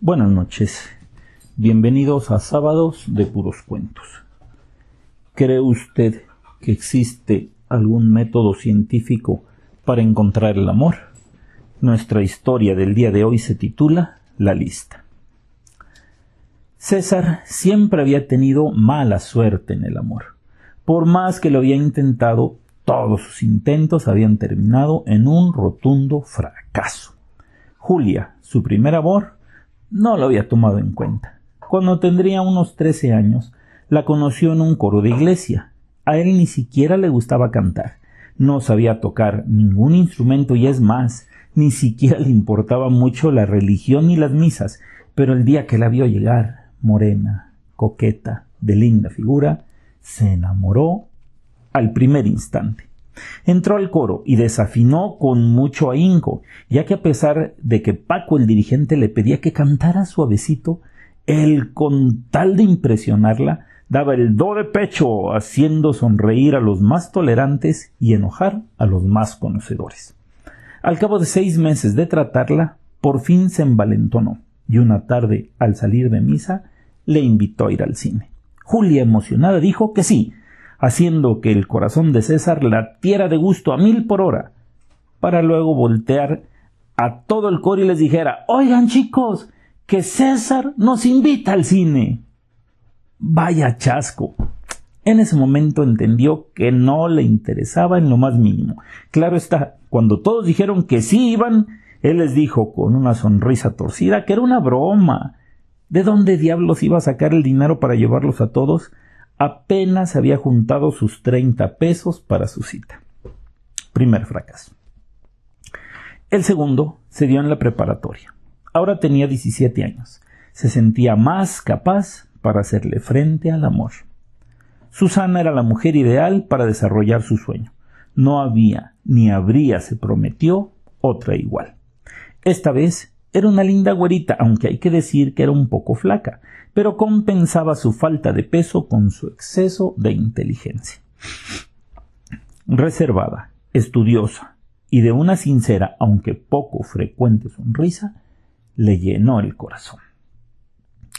Buenas noches. Bienvenidos a Sábados de Puros Cuentos. ¿Cree usted que existe algún método científico para encontrar el amor? Nuestra historia del día de hoy se titula La lista. César siempre había tenido mala suerte en el amor. Por más que lo había intentado, todos sus intentos habían terminado en un rotundo fracaso. Julia, su primer amor, no lo había tomado en cuenta. Cuando tendría unos trece años, la conoció en un coro de iglesia. A él ni siquiera le gustaba cantar. No sabía tocar ningún instrumento y es más, ni siquiera le importaba mucho la religión ni las misas, pero el día que la vio llegar, morena, coqueta, de linda figura, se enamoró al primer instante. Entró al coro y desafinó con mucho ahínco, ya que a pesar de que Paco el dirigente le pedía que cantara suavecito, él, con tal de impresionarla, daba el do de pecho, haciendo sonreír a los más tolerantes y enojar a los más conocedores. Al cabo de seis meses de tratarla, por fin se envalentonó, y una tarde, al salir de misa, le invitó a ir al cine. Julia, emocionada, dijo que sí, haciendo que el corazón de César latiera de gusto a mil por hora, para luego voltear a todo el coro y les dijera Oigan chicos, que César nos invita al cine. Vaya chasco. En ese momento entendió que no le interesaba en lo más mínimo. Claro está, cuando todos dijeron que sí iban, él les dijo con una sonrisa torcida que era una broma. ¿De dónde diablos iba a sacar el dinero para llevarlos a todos? Apenas había juntado sus treinta pesos para su cita. Primer fracaso. El segundo se dio en la preparatoria. Ahora tenía 17 años. Se sentía más capaz para hacerle frente al amor. Susana era la mujer ideal para desarrollar su sueño. No había ni habría, se prometió, otra igual. Esta vez era una linda güerita, aunque hay que decir que era un poco flaca, pero compensaba su falta de peso con su exceso de inteligencia. Reservada, estudiosa y de una sincera, aunque poco frecuente sonrisa, le llenó el corazón.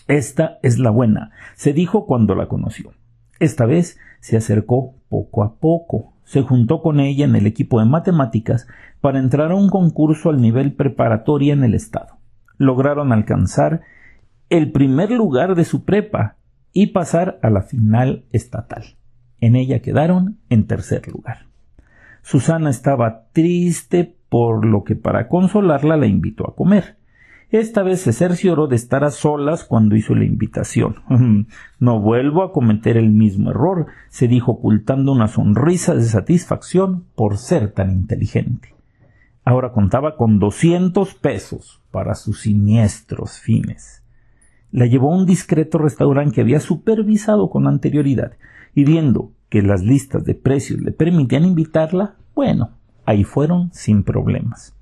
Esta es la buena, se dijo cuando la conoció. Esta vez se acercó poco a poco, se juntó con ella en el equipo de matemáticas para entrar a un concurso al nivel preparatoria en el estado. Lograron alcanzar el primer lugar de su prepa y pasar a la final estatal. En ella quedaron en tercer lugar. Susana estaba triste por lo que para consolarla la invitó a comer. Esta vez se cercioró de estar a solas cuando hizo la invitación. no vuelvo a cometer el mismo error, se dijo ocultando una sonrisa de satisfacción por ser tan inteligente. Ahora contaba con doscientos pesos para sus siniestros fines. La llevó a un discreto restaurante que había supervisado con anterioridad, y viendo que las listas de precios le permitían invitarla, bueno, ahí fueron sin problemas.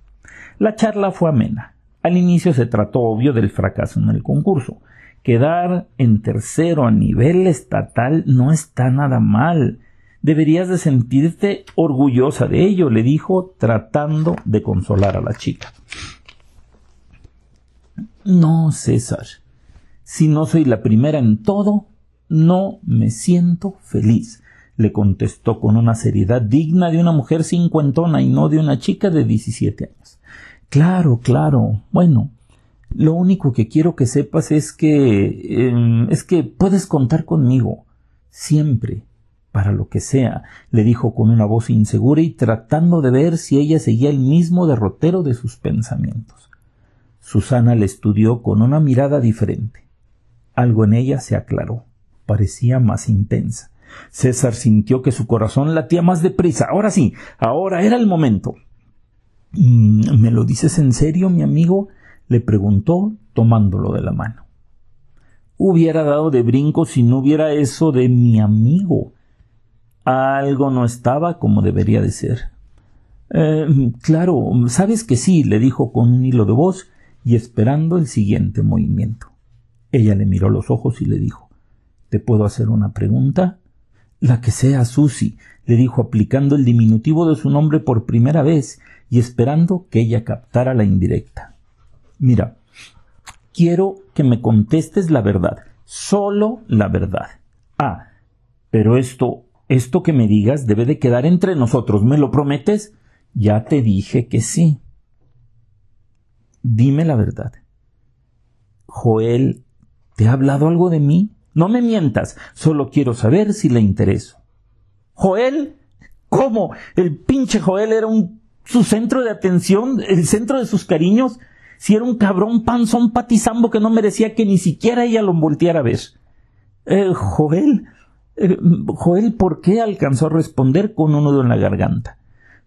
La charla fue amena. Al inicio se trató obvio del fracaso en el concurso. Quedar en tercero a nivel estatal no está nada mal. Deberías de sentirte orgullosa de ello, le dijo, tratando de consolar a la chica. No, César. Si no soy la primera en todo, no me siento feliz, le contestó con una seriedad digna de una mujer cincuentona y no de una chica de diecisiete años. Claro, claro. Bueno, lo único que quiero que sepas es que em, es que puedes contar conmigo siempre para lo que sea, le dijo con una voz insegura y tratando de ver si ella seguía el mismo derrotero de sus pensamientos. Susana le estudió con una mirada diferente. Algo en ella se aclaró, parecía más intensa. César sintió que su corazón latía más deprisa. Ahora sí, ahora era el momento. Mm, ¿Me lo dices en serio, mi amigo? le preguntó, tomándolo de la mano. Hubiera dado de brinco si no hubiera eso de mi amigo. Algo no estaba como debería de ser. Eh, claro, sabes que sí, le dijo con un hilo de voz y esperando el siguiente movimiento. Ella le miró los ojos y le dijo ¿Te puedo hacer una pregunta? La que sea, Susy, le dijo aplicando el diminutivo de su nombre por primera vez y esperando que ella captara la indirecta. Mira, quiero que me contestes la verdad, solo la verdad. Ah, pero esto, esto que me digas debe de quedar entre nosotros, ¿me lo prometes? Ya te dije que sí. Dime la verdad. Joel, ¿te ha hablado algo de mí? No me mientas, solo quiero saber si le intereso. Joel, ¿cómo? El pinche Joel era un su centro de atención, el centro de sus cariños, si era un cabrón panzón patizambo que no merecía que ni siquiera ella lo volteara a ver. Eh, Joel, eh, Joel, ¿por qué alcanzó a responder con un nudo en la garganta?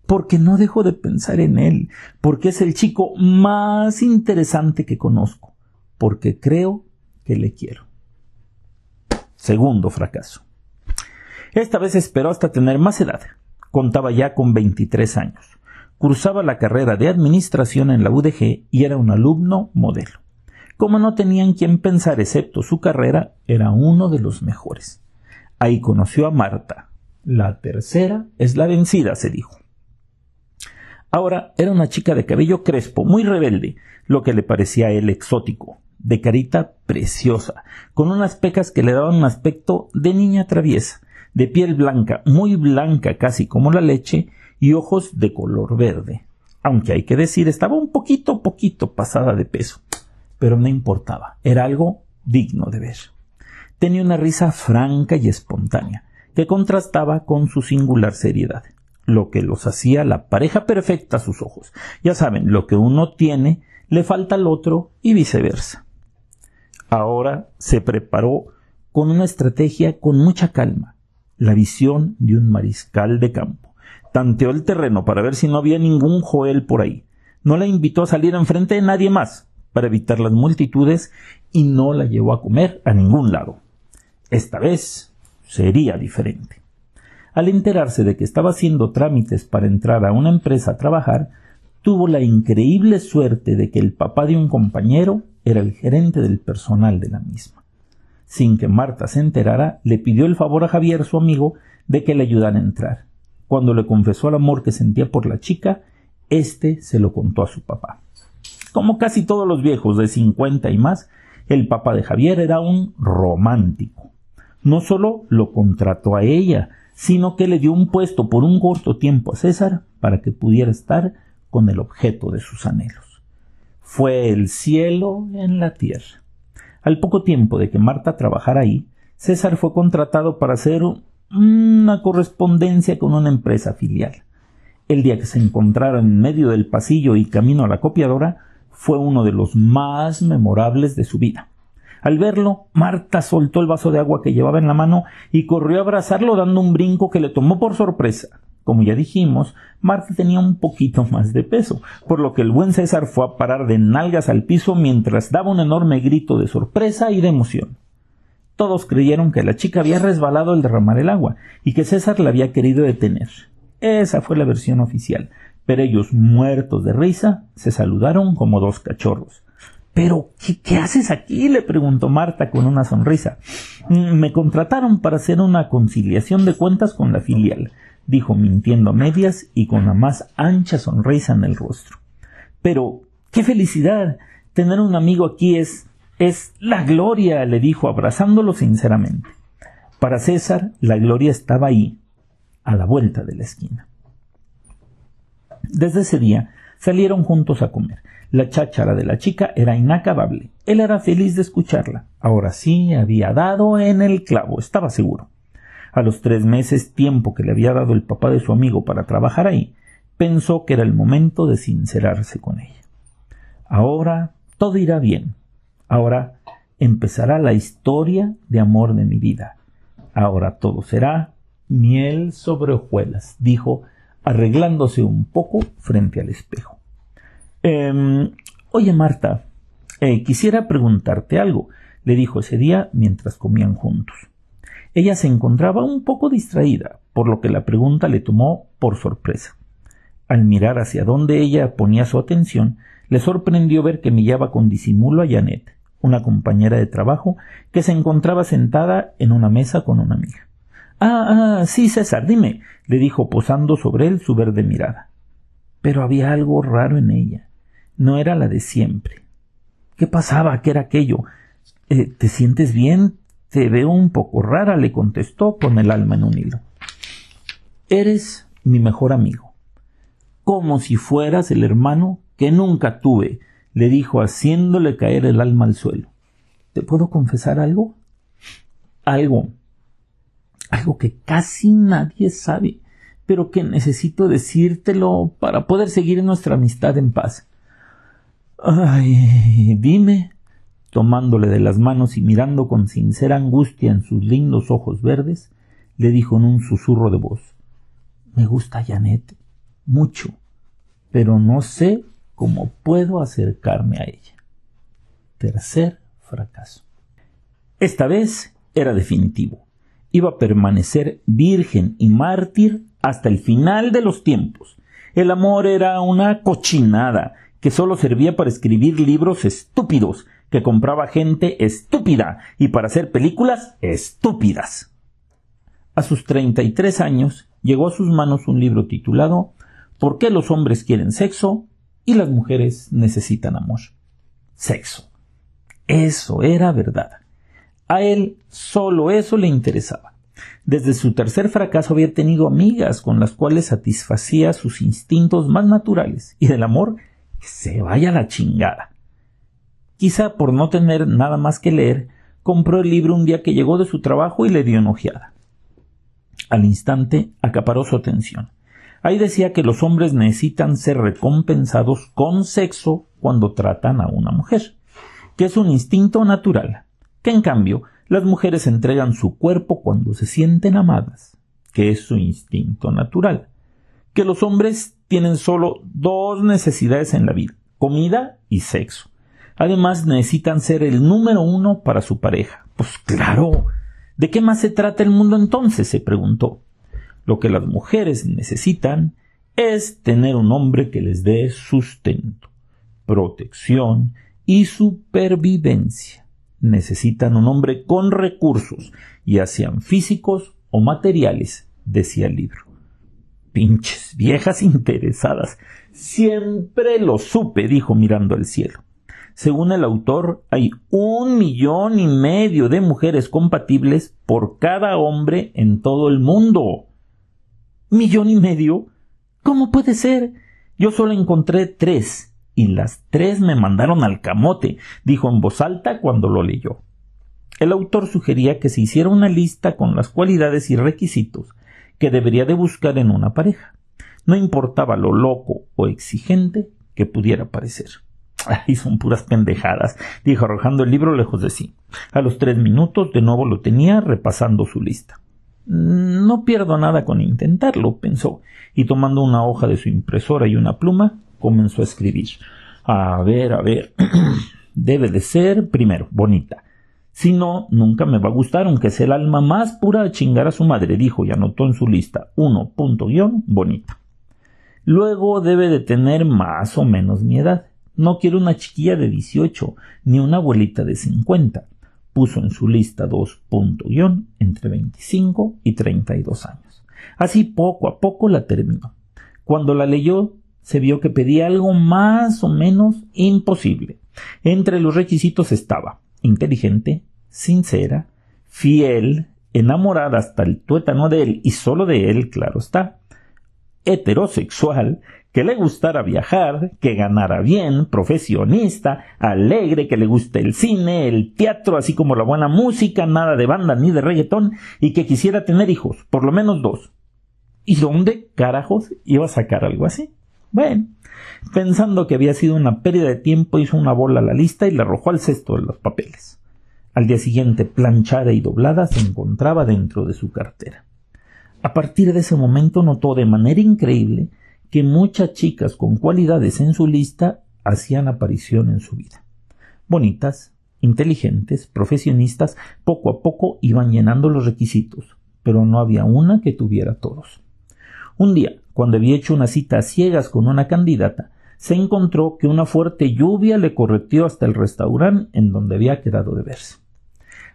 Porque no dejo de pensar en él, porque es el chico más interesante que conozco, porque creo que le quiero. Segundo fracaso. Esta vez esperó hasta tener más edad. Contaba ya con 23 años cursaba la carrera de administración en la UDG y era un alumno modelo. Como no tenían quien pensar excepto su carrera, era uno de los mejores. Ahí conoció a Marta. La tercera es la vencida, se dijo. Ahora era una chica de cabello crespo, muy rebelde, lo que le parecía a él exótico, de carita preciosa, con unas pecas que le daban un aspecto de niña traviesa, de piel blanca, muy blanca casi como la leche, y ojos de color verde. Aunque hay que decir, estaba un poquito, poquito pasada de peso. Pero no importaba, era algo digno de ver. Tenía una risa franca y espontánea, que contrastaba con su singular seriedad, lo que los hacía la pareja perfecta a sus ojos. Ya saben, lo que uno tiene le falta al otro y viceversa. Ahora se preparó con una estrategia con mucha calma, la visión de un mariscal de campo tanteó el terreno para ver si no había ningún Joel por ahí. No la invitó a salir enfrente de nadie más para evitar las multitudes y no la llevó a comer a ningún lado. Esta vez sería diferente. Al enterarse de que estaba haciendo trámites para entrar a una empresa a trabajar, tuvo la increíble suerte de que el papá de un compañero era el gerente del personal de la misma. Sin que Marta se enterara, le pidió el favor a Javier, su amigo, de que le ayudara a entrar cuando le confesó el amor que sentía por la chica, éste se lo contó a su papá. Como casi todos los viejos de cincuenta y más, el papá de Javier era un romántico. No solo lo contrató a ella, sino que le dio un puesto por un corto tiempo a César para que pudiera estar con el objeto de sus anhelos. Fue el cielo en la tierra. Al poco tiempo de que Marta trabajara ahí, César fue contratado para ser una correspondencia con una empresa filial. El día que se encontraron en medio del pasillo y camino a la copiadora fue uno de los más memorables de su vida. Al verlo, Marta soltó el vaso de agua que llevaba en la mano y corrió a abrazarlo dando un brinco que le tomó por sorpresa. Como ya dijimos, Marta tenía un poquito más de peso, por lo que el buen César fue a parar de nalgas al piso mientras daba un enorme grito de sorpresa y de emoción. Todos creyeron que la chica había resbalado al derramar el agua y que César la había querido detener. Esa fue la versión oficial, pero ellos, muertos de risa, se saludaron como dos cachorros. ¿Pero qué, qué haces aquí? le preguntó Marta con una sonrisa. Mm, me contrataron para hacer una conciliación de cuentas con la filial, dijo mintiendo a medias y con la más ancha sonrisa en el rostro. Pero, qué felicidad. Tener un amigo aquí es es la gloria, le dijo abrazándolo sinceramente. Para César, la gloria estaba ahí, a la vuelta de la esquina. Desde ese día salieron juntos a comer. La cháchara de la chica era inacabable. Él era feliz de escucharla. Ahora sí había dado en el clavo, estaba seguro. A los tres meses, tiempo que le había dado el papá de su amigo para trabajar ahí, pensó que era el momento de sincerarse con ella. Ahora todo irá bien. Ahora empezará la historia de amor de mi vida. Ahora todo será miel sobre hojuelas, dijo, arreglándose un poco frente al espejo. Em, oye, Marta, eh, quisiera preguntarte algo, le dijo ese día mientras comían juntos. Ella se encontraba un poco distraída, por lo que la pregunta le tomó por sorpresa. Al mirar hacia donde ella ponía su atención, le sorprendió ver que miraba con disimulo a Janet, una compañera de trabajo que se encontraba sentada en una mesa con una amiga. Ah, ah, sí, César, dime, le dijo posando sobre él su verde mirada. Pero había algo raro en ella. No era la de siempre. ¿Qué pasaba? ¿Qué era aquello? Eh, ¿Te sientes bien? Te veo un poco rara, le contestó con el alma en un hilo. Eres mi mejor amigo, como si fueras el hermano que nunca tuve, le dijo haciéndole caer el alma al suelo. ¿Te puedo confesar algo? Algo. Algo que casi nadie sabe, pero que necesito decírtelo para poder seguir nuestra amistad en paz. Ay, dime, tomándole de las manos y mirando con sincera angustia en sus lindos ojos verdes, le dijo en un susurro de voz Me gusta Janet mucho, pero no sé cómo puedo acercarme a ella. Tercer fracaso. Esta vez era definitivo. Iba a permanecer virgen y mártir hasta el final de los tiempos. El amor era una cochinada que solo servía para escribir libros estúpidos que compraba gente estúpida y para hacer películas estúpidas. A sus 33 años llegó a sus manos un libro titulado ¿Por qué los hombres quieren sexo y las mujeres necesitan amor? Sexo. Eso era verdad. A él solo eso le interesaba. Desde su tercer fracaso había tenido amigas con las cuales satisfacía sus instintos más naturales y del amor se vaya la chingada. Quizá por no tener nada más que leer, compró el libro un día que llegó de su trabajo y le dio enojeada. Al instante acaparó su atención. Ahí decía que los hombres necesitan ser recompensados con sexo cuando tratan a una mujer, que es un instinto natural, que en cambio las mujeres entregan su cuerpo cuando se sienten amadas, que es su instinto natural, que los hombres tienen solo dos necesidades en la vida, comida y sexo, Además, necesitan ser el número uno para su pareja. Pues claro. ¿De qué más se trata el mundo entonces? se preguntó. Lo que las mujeres necesitan es tener un hombre que les dé sustento, protección y supervivencia. Necesitan un hombre con recursos, ya sean físicos o materiales, decía el libro. Pinches viejas interesadas. Siempre lo supe, dijo mirando al cielo. Según el autor, hay un millón y medio de mujeres compatibles por cada hombre en todo el mundo. ¿Millón y medio? ¿Cómo puede ser? Yo solo encontré tres, y las tres me mandaron al camote, dijo en voz alta cuando lo leyó. El autor sugería que se hiciera una lista con las cualidades y requisitos que debería de buscar en una pareja. No importaba lo loco o exigente que pudiera parecer. Ay, son puras pendejadas, dijo arrojando el libro lejos de sí. A los tres minutos de nuevo lo tenía repasando su lista. No pierdo nada con intentarlo, pensó, y tomando una hoja de su impresora y una pluma, comenzó a escribir. A ver, a ver. Debe de ser, primero, bonita. Si no, nunca me va a gustar, aunque sea el alma más pura de chingar a su madre, dijo y anotó en su lista. Uno, punto guion, bonita. Luego debe de tener más o menos mi edad. No quiero una chiquilla de 18 ni una abuelita de 50. Puso en su lista dos punto guion entre 25 y 32 años. Así poco a poco la terminó. Cuando la leyó, se vio que pedía algo más o menos imposible. Entre los requisitos estaba inteligente, sincera, fiel, enamorada hasta el tuétano de él y solo de él, claro está, heterosexual, que le gustara viajar, que ganara bien, profesionista, alegre, que le guste el cine, el teatro, así como la buena música, nada de banda ni de reggaetón, y que quisiera tener hijos, por lo menos dos. ¿Y dónde carajos iba a sacar algo así? Bueno, pensando que había sido una pérdida de tiempo, hizo una bola a la lista y la arrojó al cesto de los papeles. Al día siguiente, planchada y doblada, se encontraba dentro de su cartera. A partir de ese momento notó de manera increíble que muchas chicas con cualidades en su lista hacían aparición en su vida. Bonitas, inteligentes, profesionistas, poco a poco iban llenando los requisitos, pero no había una que tuviera todos. Un día, cuando había hecho una cita a ciegas con una candidata, se encontró que una fuerte lluvia le correteó hasta el restaurante en donde había quedado de verse.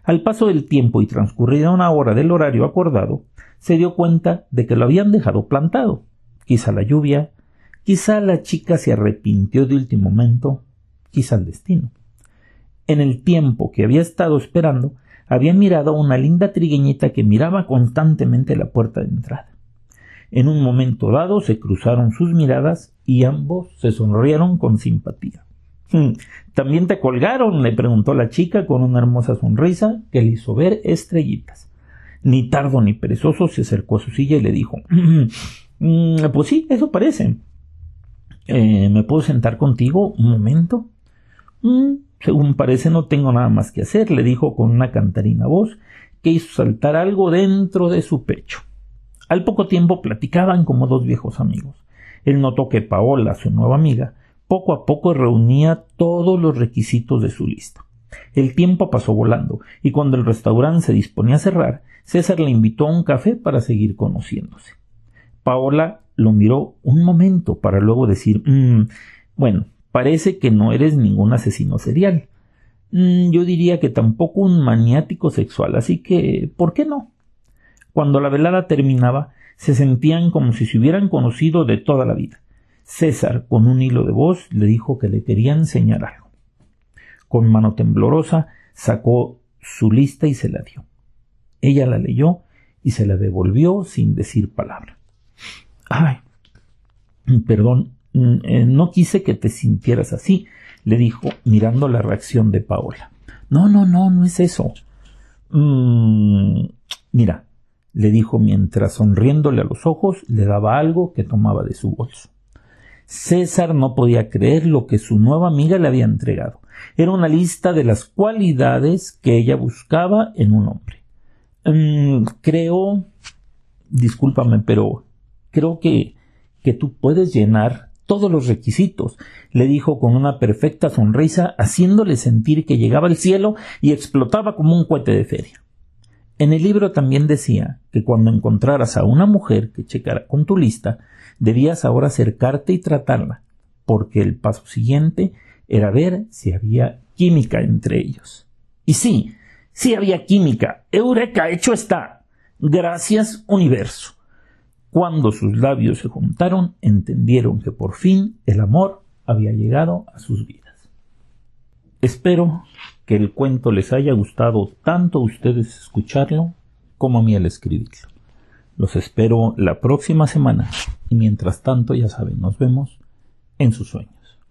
Al paso del tiempo y transcurrida una hora del horario acordado, se dio cuenta de que lo habían dejado plantado quizá la lluvia, quizá la chica se arrepintió de último momento, quizá el destino. En el tiempo que había estado esperando, había mirado a una linda trigueñita que miraba constantemente la puerta de entrada. En un momento dado se cruzaron sus miradas y ambos se sonrieron con simpatía. Hmm, ¿También te colgaron? le preguntó la chica con una hermosa sonrisa que le hizo ver estrellitas. Ni tardo ni perezoso se acercó a su silla y le dijo mm, Pues sí, eso parece. Eh, ¿Me puedo sentar contigo un momento? Mm, según parece no tengo nada más que hacer, le dijo con una cantarina voz que hizo saltar algo dentro de su pecho. Al poco tiempo platicaban como dos viejos amigos. Él notó que Paola, su nueva amiga, poco a poco reunía todos los requisitos de su lista. El tiempo pasó volando, y cuando el restaurante se disponía a cerrar, César le invitó a un café para seguir conociéndose. Paola lo miró un momento para luego decir mm, bueno, parece que no eres ningún asesino serial. Mm, yo diría que tampoco un maniático sexual, así que ¿por qué no? Cuando la velada terminaba, se sentían como si se hubieran conocido de toda la vida. César, con un hilo de voz, le dijo que le quería enseñar algo. Con mano temblorosa, sacó su lista y se la dio. Ella la leyó y se la devolvió sin decir palabra. Ay, perdón, mm, eh, no quise que te sintieras así, le dijo, mirando la reacción de Paola. No, no, no, no es eso. Mm, mira, le dijo mientras sonriéndole a los ojos le daba algo que tomaba de su bolso. César no podía creer lo que su nueva amiga le había entregado. Era una lista de las cualidades que ella buscaba en un hombre. Mm, creo, discúlpame, pero creo que, que tú puedes llenar todos los requisitos, le dijo con una perfecta sonrisa, haciéndole sentir que llegaba al cielo y explotaba como un cohete de feria. En el libro también decía que cuando encontraras a una mujer que checara con tu lista, debías ahora acercarte y tratarla, porque el paso siguiente era ver si había química entre ellos. Y sí, sí había química. Eureka, hecho está. Gracias, universo. Cuando sus labios se juntaron, entendieron que por fin el amor había llegado a sus vidas. Espero que el cuento les haya gustado tanto a ustedes escucharlo como a mí al escribirlo. Los espero la próxima semana y mientras tanto ya saben, nos vemos en sus sueños.